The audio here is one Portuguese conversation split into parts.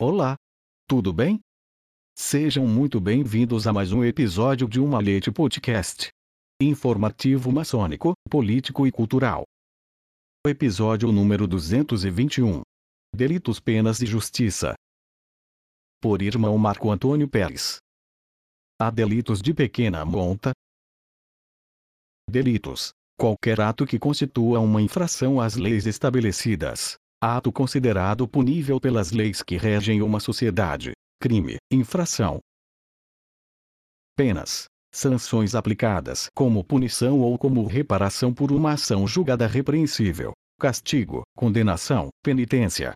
Olá! Tudo bem? Sejam muito bem-vindos a mais um episódio de Uma Leite Podcast. Informativo maçônico, político e cultural. Episódio número 221. Delitos, penas e justiça. Por irmão Marco Antônio Pérez. Há delitos de pequena monta. Delitos. Qualquer ato que constitua uma infração às leis estabelecidas. Ato considerado punível pelas leis que regem uma sociedade. Crime, infração. Penas. Sanções aplicadas como punição ou como reparação por uma ação julgada repreensível. Castigo, condenação, penitência,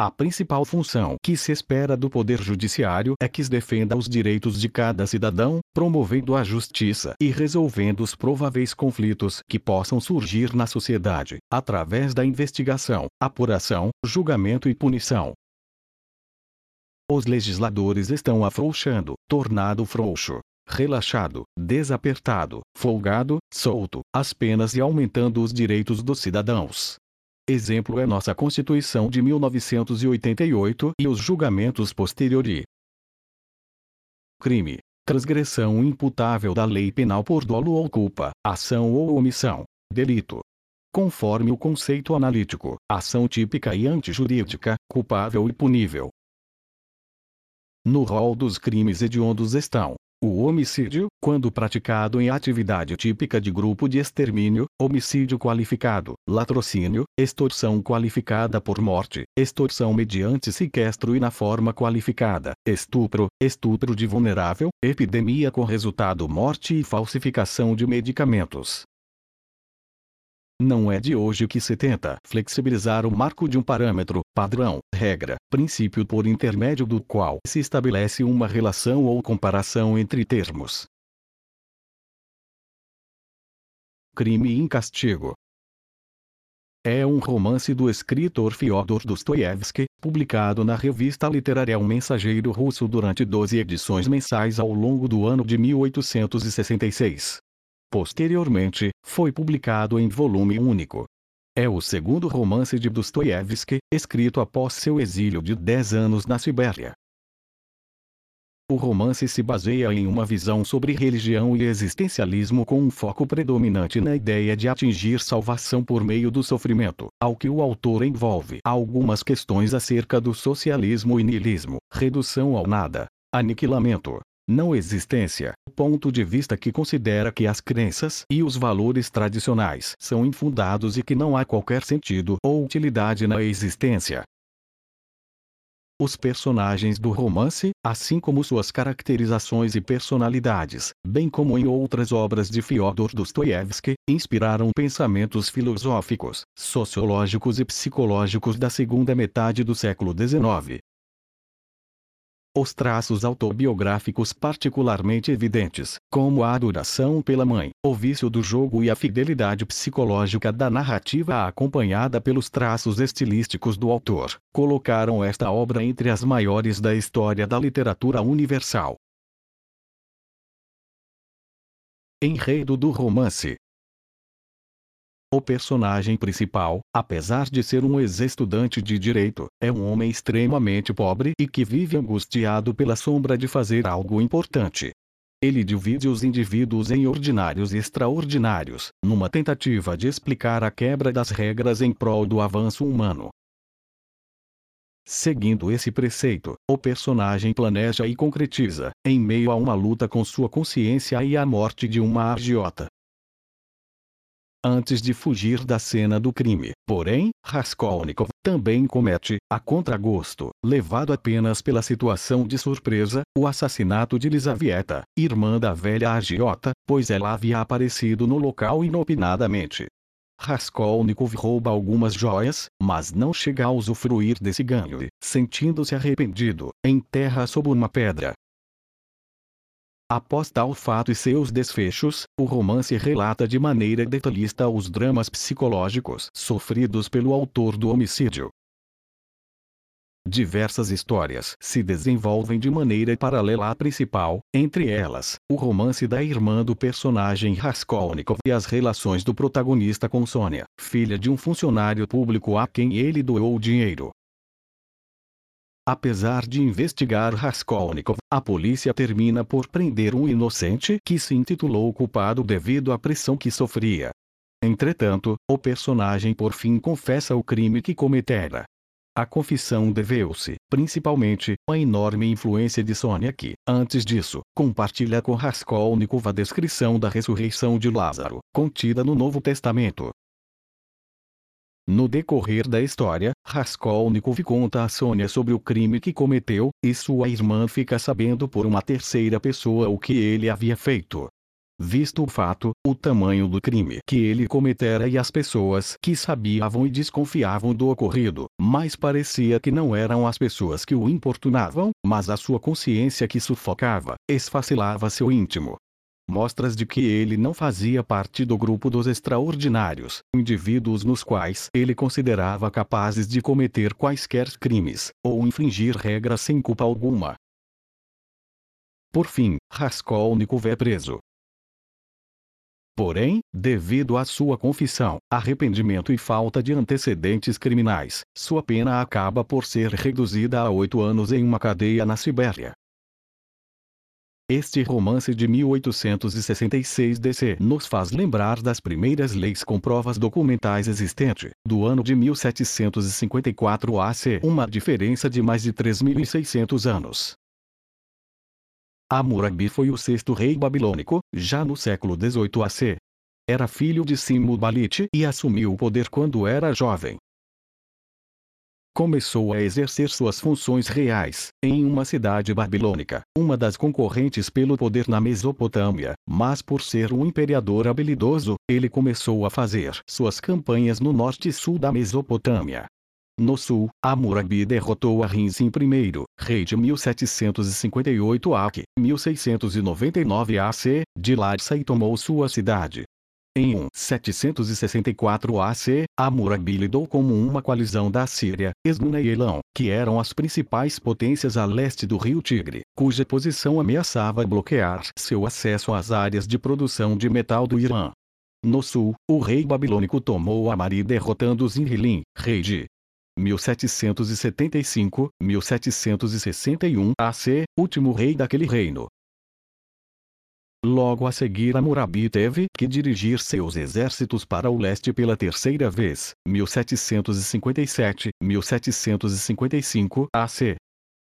a principal função que se espera do Poder Judiciário é que defenda os direitos de cada cidadão, promovendo a justiça e resolvendo os prováveis conflitos que possam surgir na sociedade, através da investigação, apuração, julgamento e punição. Os legisladores estão afrouxando, tornado frouxo, relaxado, desapertado, folgado, solto, as penas e aumentando os direitos dos cidadãos. Exemplo é nossa Constituição de 1988 e os julgamentos posteriori. Crime. Transgressão imputável da lei penal por dolo ou culpa, ação ou omissão. Delito. Conforme o conceito analítico, ação típica e antijurídica, culpável e punível. No rol dos crimes hediondos estão o homicídio, quando praticado em atividade típica de grupo de extermínio, homicídio qualificado, latrocínio, extorsão qualificada por morte, extorsão mediante sequestro e na forma qualificada, estupro, estupro de vulnerável, epidemia com resultado morte e falsificação de medicamentos. Não é de hoje que se tenta flexibilizar o marco de um parâmetro, padrão, regra, princípio por intermédio do qual se estabelece uma relação ou comparação entre termos. Crime em Castigo é um romance do escritor Fyodor Dostoiévski, publicado na revista literária O Mensageiro Russo durante 12 edições mensais ao longo do ano de 1866. Posteriormente, foi publicado em volume único. É o segundo romance de Dostoiévski, escrito após seu exílio de 10 anos na Sibéria. O romance se baseia em uma visão sobre religião e existencialismo com um foco predominante na ideia de atingir salvação por meio do sofrimento, ao que o autor envolve algumas questões acerca do socialismo e niilismo, redução ao nada, aniquilamento, não existência, ponto de vista que considera que as crenças e os valores tradicionais são infundados e que não há qualquer sentido ou utilidade na existência. Os personagens do romance, assim como suas caracterizações e personalidades, bem como em outras obras de Fyodor Dostoiévski, inspiraram pensamentos filosóficos, sociológicos e psicológicos da segunda metade do século XIX. Os traços autobiográficos particularmente evidentes, como a adoração pela mãe, o vício do jogo e a fidelidade psicológica da narrativa acompanhada pelos traços estilísticos do autor, colocaram esta obra entre as maiores da história da literatura universal. Enredo do romance o personagem principal, apesar de ser um ex-estudante de direito, é um homem extremamente pobre e que vive angustiado pela sombra de fazer algo importante. Ele divide os indivíduos em ordinários e extraordinários, numa tentativa de explicar a quebra das regras em prol do avanço humano. Seguindo esse preceito, o personagem planeja e concretiza, em meio a uma luta com sua consciência e a morte de uma agiota, antes de fugir da cena do crime. Porém, Raskolnikov também comete, a contragosto, levado apenas pela situação de surpresa, o assassinato de Lisavieta, irmã da velha agiota, pois ela havia aparecido no local inopinadamente. Raskolnikov rouba algumas joias, mas não chega a usufruir desse ganho e, sentindo-se arrependido, enterra sob uma pedra, Após tal fato e seus desfechos, o romance relata de maneira detalhista os dramas psicológicos sofridos pelo autor do homicídio. Diversas histórias se desenvolvem de maneira paralela à principal, entre elas, o romance da irmã do personagem Raskolnikov e as relações do protagonista com Sônia, filha de um funcionário público a quem ele doou dinheiro. Apesar de investigar Raskolnikov, a polícia termina por prender um inocente que se intitulou culpado devido à pressão que sofria. Entretanto, o personagem por fim confessa o crime que cometera. A confissão deveu-se, principalmente, à enorme influência de Sônia que, antes disso, compartilha com Raskolnikov a descrição da ressurreição de Lázaro, contida no Novo Testamento. No decorrer da história, Raskolnikov conta a Sônia sobre o crime que cometeu, e sua irmã fica sabendo por uma terceira pessoa o que ele havia feito. Visto o fato, o tamanho do crime que ele cometera e as pessoas que sabiam e desconfiavam do ocorrido, mas parecia que não eram as pessoas que o importunavam, mas a sua consciência que sufocava, esfacelava seu íntimo, mostras de que ele não fazia parte do grupo dos extraordinários, indivíduos nos quais ele considerava capazes de cometer quaisquer crimes, ou infringir regras sem culpa alguma. Por fim, Raskolnikov é preso. Porém, devido à sua confissão, arrependimento e falta de antecedentes criminais, sua pena acaba por ser reduzida a oito anos em uma cadeia na Sibéria. Este romance de 1866 DC nos faz lembrar das primeiras leis com provas documentais existente, do ano de 1754 AC, uma diferença de mais de 3.600 anos. Hammurabi foi o sexto rei babilônico, já no século 18 AC. Era filho de Simubalite e assumiu o poder quando era jovem começou a exercer suas funções reais, em uma cidade babilônica, uma das concorrentes pelo poder na Mesopotâmia, mas por ser um imperador habilidoso, ele começou a fazer suas campanhas no norte e sul da Mesopotâmia. No sul, Hammurabi derrotou a Rinzin I, rei de 1758 AC, 1699 AC, de Larsa e tomou sua cidade, em 1 764 AC, Hammurabi lidou como uma coalizão da Síria, Esmuna e Elão, que eram as principais potências a leste do rio Tigre, cuja posição ameaçava bloquear seu acesso às áreas de produção de metal do Irã. No sul, o rei babilônico tomou Amari derrotando Zinrilim, rei de 1775-1761 AC, último rei daquele reino. Logo a seguir Hammurabi teve que dirigir seus exércitos para o leste pela terceira vez, 1757-1755 AC.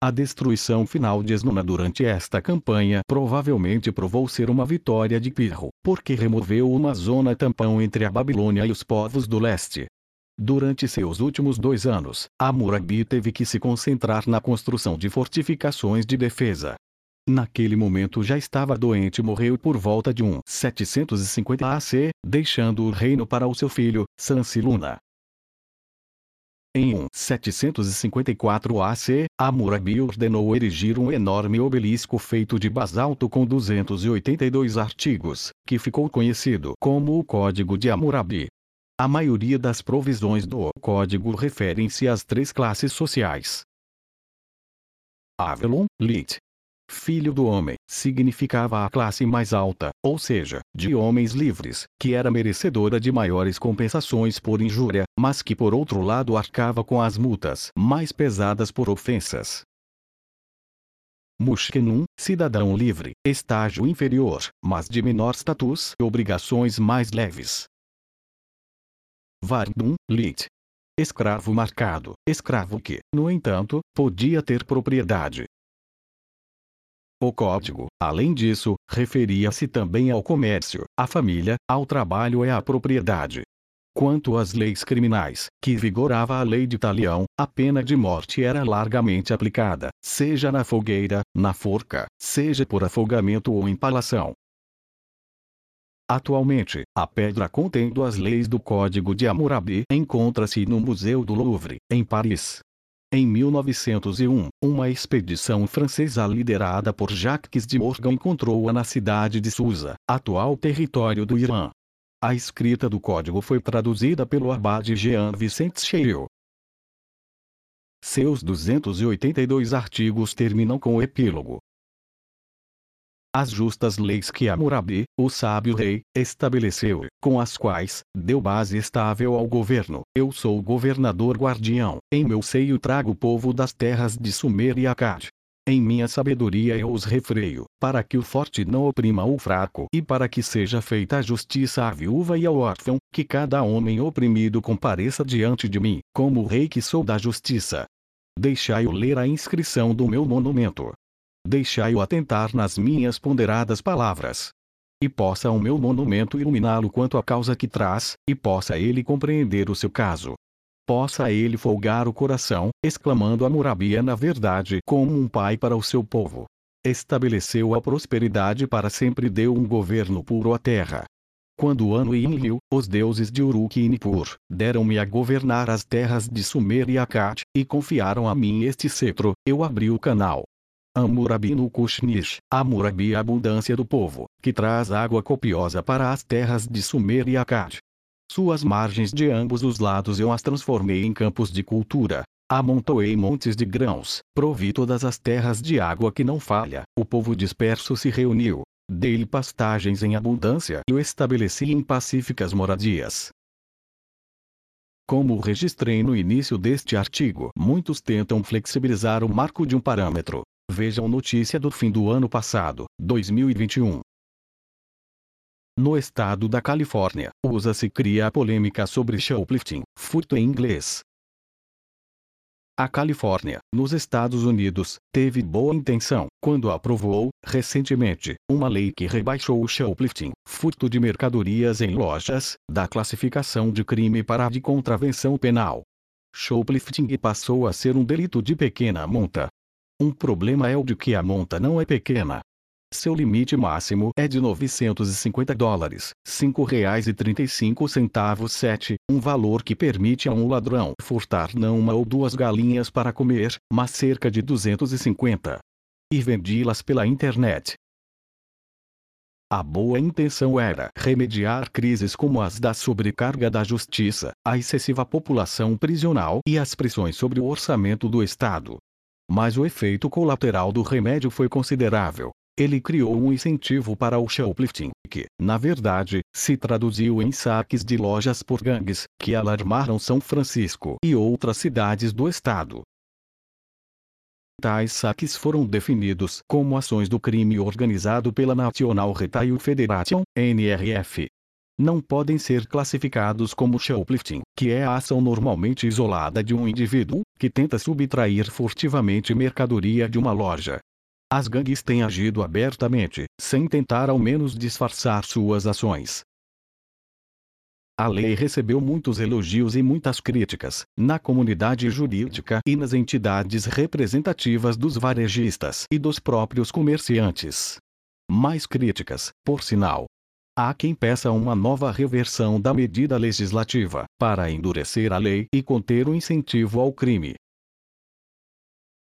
A destruição final de Esnuna durante esta campanha provavelmente provou ser uma vitória de Pirro, porque removeu uma zona tampão entre a Babilônia e os povos do leste. Durante seus últimos dois anos, Hammurabi teve que se concentrar na construção de fortificações de defesa, Naquele momento já estava doente e morreu por volta de 1 750 AC, deixando o reino para o seu filho, Sansiluna. Em 1 754 AC, Hammurabi ordenou erigir um enorme obelisco feito de basalto com 282 artigos, que ficou conhecido como o Código de Hammurabi. A maioria das provisões do código referem-se às três classes sociais. Avalon, Lit, filho do homem, significava a classe mais alta, ou seja, de homens livres, que era merecedora de maiores compensações por injúria, mas que por outro lado arcava com as multas mais pesadas por ofensas. Mushkenum, cidadão livre, estágio inferior, mas de menor status e obrigações mais leves. Vardum, lit. Escravo marcado, escravo que, no entanto, podia ter propriedade, o código, além disso, referia-se também ao comércio, à família, ao trabalho e à propriedade. Quanto às leis criminais, que vigorava a lei de talião, a pena de morte era largamente aplicada, seja na fogueira, na forca, seja por afogamento ou empalação. Atualmente, a pedra contendo as leis do Código de Hammurabi encontra-se no Museu do Louvre, em Paris. Em 1901, uma expedição francesa liderada por Jacques de Morgan encontrou-a na cidade de Susa, atual território do Irã. A escrita do código foi traduzida pelo abade Jean Vicente Cheil. Seus 282 artigos terminam com o epílogo, as justas leis que Hammurabi, o sábio rei, estabeleceu, com as quais deu base estável ao governo. Eu sou o governador guardião, em meu seio trago o povo das terras de Sumer e Akkad. Em minha sabedoria eu os refreio, para que o forte não oprima o fraco e para que seja feita a justiça à viúva e ao órfão, que cada homem oprimido compareça diante de mim, como rei que sou da justiça. Deixai-o ler a inscrição do meu monumento. Deixai-o atentar nas minhas ponderadas palavras. E possa o meu monumento iluminá-lo quanto à causa que traz, e possa ele compreender o seu caso. Possa ele folgar o coração, exclamando a Murabia na verdade como um pai para o seu povo. Estabeleceu a prosperidade para sempre e deu um governo puro à terra. Quando Anu e Enlil, os deuses de Uruk e Nippur, deram-me a governar as terras de Sumer e Akkad, e confiaram a mim este cetro, eu abri o canal. Amurabi no Kushnish, Amurabi a abundância do povo, que traz água copiosa para as terras de Sumer e Akkad. Suas margens de ambos os lados eu as transformei em campos de cultura. Amontoei montes de grãos, provi todas as terras de água que não falha. O povo disperso se reuniu, Dei-lhe pastagens em abundância e o estabeleci em pacíficas moradias. Como registrei no início deste artigo, muitos tentam flexibilizar o marco de um parâmetro. Vejam notícia do fim do ano passado, 2021. No estado da Califórnia, usa-se cria a polêmica sobre shoplifting, furto em inglês, a Califórnia, nos Estados Unidos, teve boa intenção, quando aprovou, recentemente, uma lei que rebaixou o shoplifting, furto de mercadorias em lojas, da classificação de crime para a de contravenção penal. Shoplifting passou a ser um delito de pequena monta. Um problema é o de que a monta não é pequena, seu limite máximo é de 950 dólares, R$ 5,35 7, um valor que permite a um ladrão furtar não uma ou duas galinhas para comer, mas cerca de 250. E vendi-las pela internet. A boa intenção era remediar crises como as da sobrecarga da justiça, a excessiva população prisional e as pressões sobre o orçamento do Estado. Mas o efeito colateral do remédio foi considerável. Ele criou um incentivo para o shoplifting, que, na verdade, se traduziu em saques de lojas por gangues, que alarmaram São Francisco e outras cidades do estado. Tais saques foram definidos como ações do crime organizado pela National Retail Federation, NRF. Não podem ser classificados como shoplifting, que é a ação normalmente isolada de um indivíduo, que tenta subtrair furtivamente mercadoria de uma loja, as gangues têm agido abertamente, sem tentar ao menos disfarçar suas ações. A lei recebeu muitos elogios e muitas críticas, na comunidade jurídica e nas entidades representativas dos varejistas e dos próprios comerciantes. Mais críticas, por sinal. Há quem peça uma nova reversão da medida legislativa, para endurecer a lei e conter o incentivo ao crime.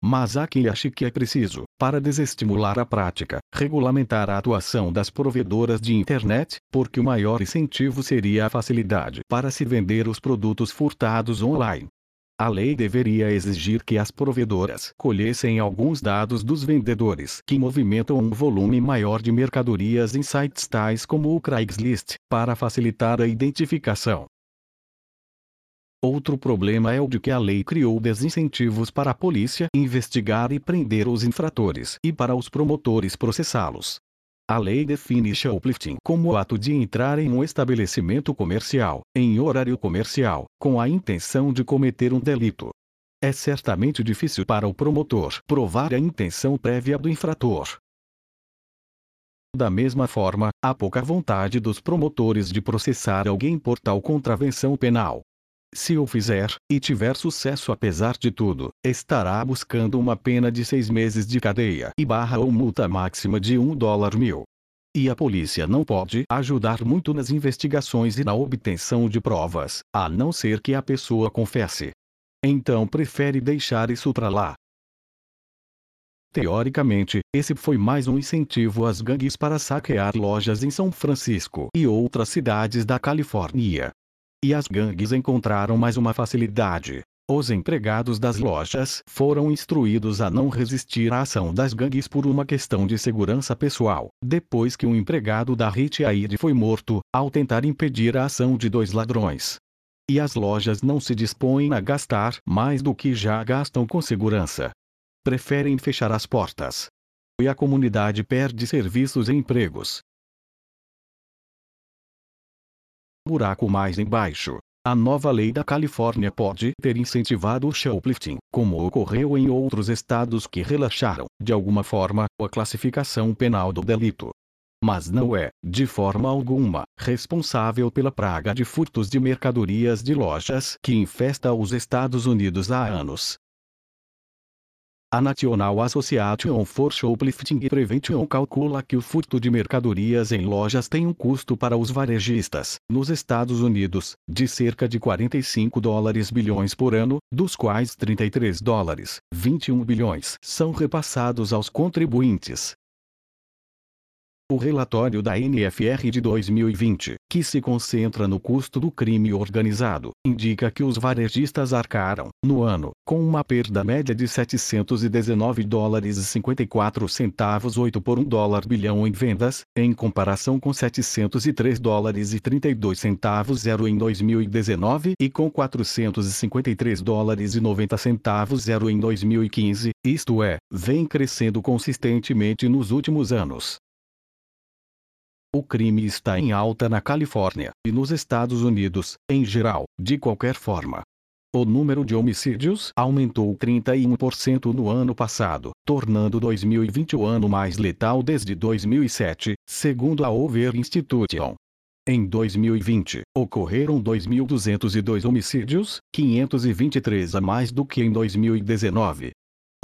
Mas há quem ache que é preciso, para desestimular a prática, regulamentar a atuação das provedoras de internet, porque o maior incentivo seria a facilidade para se vender os produtos furtados online. A lei deveria exigir que as provedoras colhessem alguns dados dos vendedores que movimentam um volume maior de mercadorias em sites tais como o Craigslist, para facilitar a identificação. Outro problema é o de que a lei criou desincentivos para a polícia investigar e prender os infratores e para os promotores processá-los. A lei define shoplifting como o ato de entrar em um estabelecimento comercial, em horário comercial, com a intenção de cometer um delito. É certamente difícil para o promotor provar a intenção prévia do infrator. Da mesma forma, há pouca vontade dos promotores de processar alguém por tal contravenção penal. Se o fizer, e tiver sucesso apesar de tudo, estará buscando uma pena de seis meses de cadeia e barra ou multa máxima de um dólar mil. E a polícia não pode ajudar muito nas investigações e na obtenção de provas, a não ser que a pessoa confesse. Então prefere deixar isso para lá. Teoricamente, esse foi mais um incentivo às gangues para saquear lojas em São Francisco e outras cidades da Califórnia. E as gangues encontraram mais uma facilidade. Os empregados das lojas foram instruídos a não resistir à ação das gangues por uma questão de segurança pessoal, depois que um empregado da Hit Aid foi morto, ao tentar impedir a ação de dois ladrões. E as lojas não se dispõem a gastar mais do que já gastam com segurança. Preferem fechar as portas. E a comunidade perde serviços e empregos. Buraco mais embaixo. A nova lei da Califórnia pode ter incentivado o shoplifting, como ocorreu em outros estados que relaxaram, de alguma forma, a classificação penal do delito. Mas não é, de forma alguma, responsável pela praga de furtos de mercadorias de lojas que infesta os Estados Unidos há anos. A National Association for Shoplifting Prevention calcula que o furto de mercadorias em lojas tem um custo para os varejistas, nos Estados Unidos, de cerca de 45 dólares bilhões por ano, dos quais 33 dólares, 21 bilhões, são repassados aos contribuintes. O relatório da NFR de 2020, que se concentra no custo do crime organizado, indica que os varejistas arcaram, no ano, com uma perda média de 719 dólares e 54 centavos 8 por 1 dólar bilhão em vendas, em comparação com 703 dólares e 32 centavos 0 em 2019 e com 453 dólares e 90 centavos 0 em 2015, isto é, vem crescendo consistentemente nos últimos anos. O crime está em alta na Califórnia e nos Estados Unidos, em geral, de qualquer forma. O número de homicídios aumentou 31% no ano passado, tornando 2020 o ano mais letal desde 2007, segundo a Over Institution. Em 2020, ocorreram 2.202 homicídios, 523 a mais do que em 2019,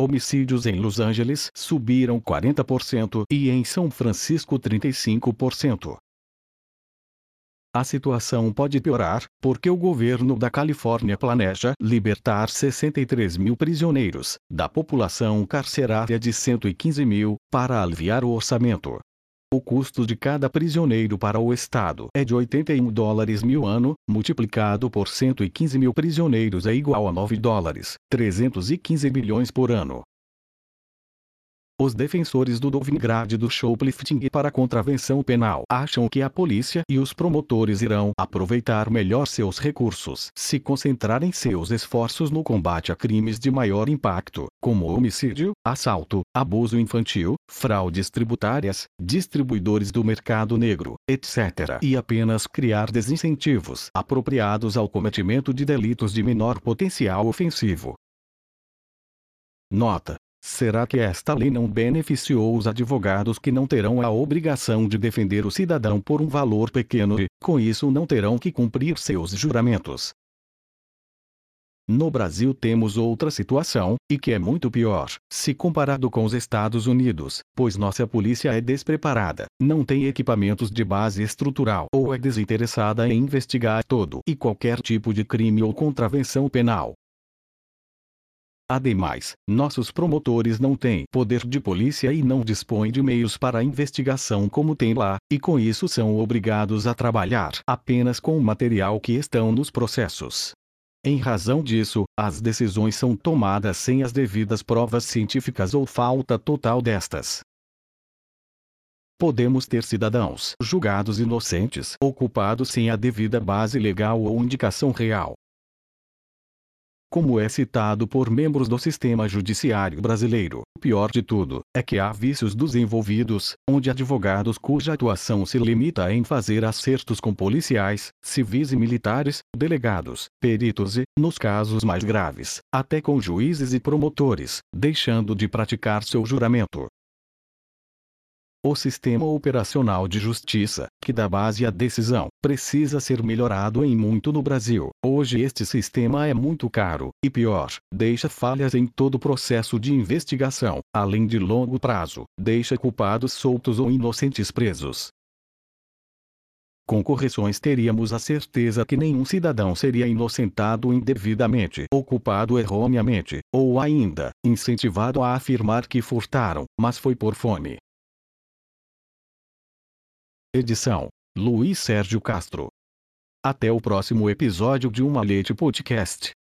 Homicídios em Los Angeles subiram 40% e em São Francisco 35%. A situação pode piorar, porque o governo da Califórnia planeja libertar 63 mil prisioneiros, da população carcerária de 115 mil, para aliviar o orçamento. O custo de cada prisioneiro para o Estado é de 81 dólares mil ano, multiplicado por 115 mil prisioneiros é igual a 9 dólares, 315 bilhões por ano. Os defensores do Dovingrad do shoplifting para contravenção penal acham que a polícia e os promotores irão aproveitar melhor seus recursos se concentrarem seus esforços no combate a crimes de maior impacto, como homicídio, assalto, abuso infantil, fraudes tributárias, distribuidores do mercado negro, etc. e apenas criar desincentivos apropriados ao cometimento de delitos de menor potencial ofensivo. Nota: Será que esta lei não beneficiou os advogados que não terão a obrigação de defender o cidadão por um valor pequeno e, com isso, não terão que cumprir seus juramentos? No Brasil temos outra situação, e que é muito pior, se comparado com os Estados Unidos, pois nossa polícia é despreparada, não tem equipamentos de base estrutural ou é desinteressada em investigar todo e qualquer tipo de crime ou contravenção penal. Ademais, nossos promotores não têm poder de polícia e não dispõem de meios para investigação como tem lá, e com isso são obrigados a trabalhar apenas com o material que estão nos processos. Em razão disso, as decisões são tomadas sem as devidas provas científicas ou falta total destas. Podemos ter cidadãos julgados inocentes ou culpados sem a devida base legal ou indicação real, como é citado por membros do sistema judiciário brasileiro. O pior de tudo é que há vícios dos envolvidos, onde advogados cuja atuação se limita em fazer acertos com policiais, civis e militares, delegados, peritos e, nos casos mais graves, até com juízes e promotores, deixando de praticar seu juramento. O sistema operacional de justiça, que dá base à decisão, precisa ser melhorado em muito no Brasil. Hoje este sistema é muito caro, e pior, deixa falhas em todo o processo de investigação, além de longo prazo, deixa culpados soltos ou inocentes presos. Com correções teríamos a certeza que nenhum cidadão seria inocentado indevidamente ou culpado erroneamente, ou ainda, incentivado a afirmar que furtaram, mas foi por fome. Edição: Luiz Sérgio Castro. Até o próximo episódio de Uma Leite Podcast.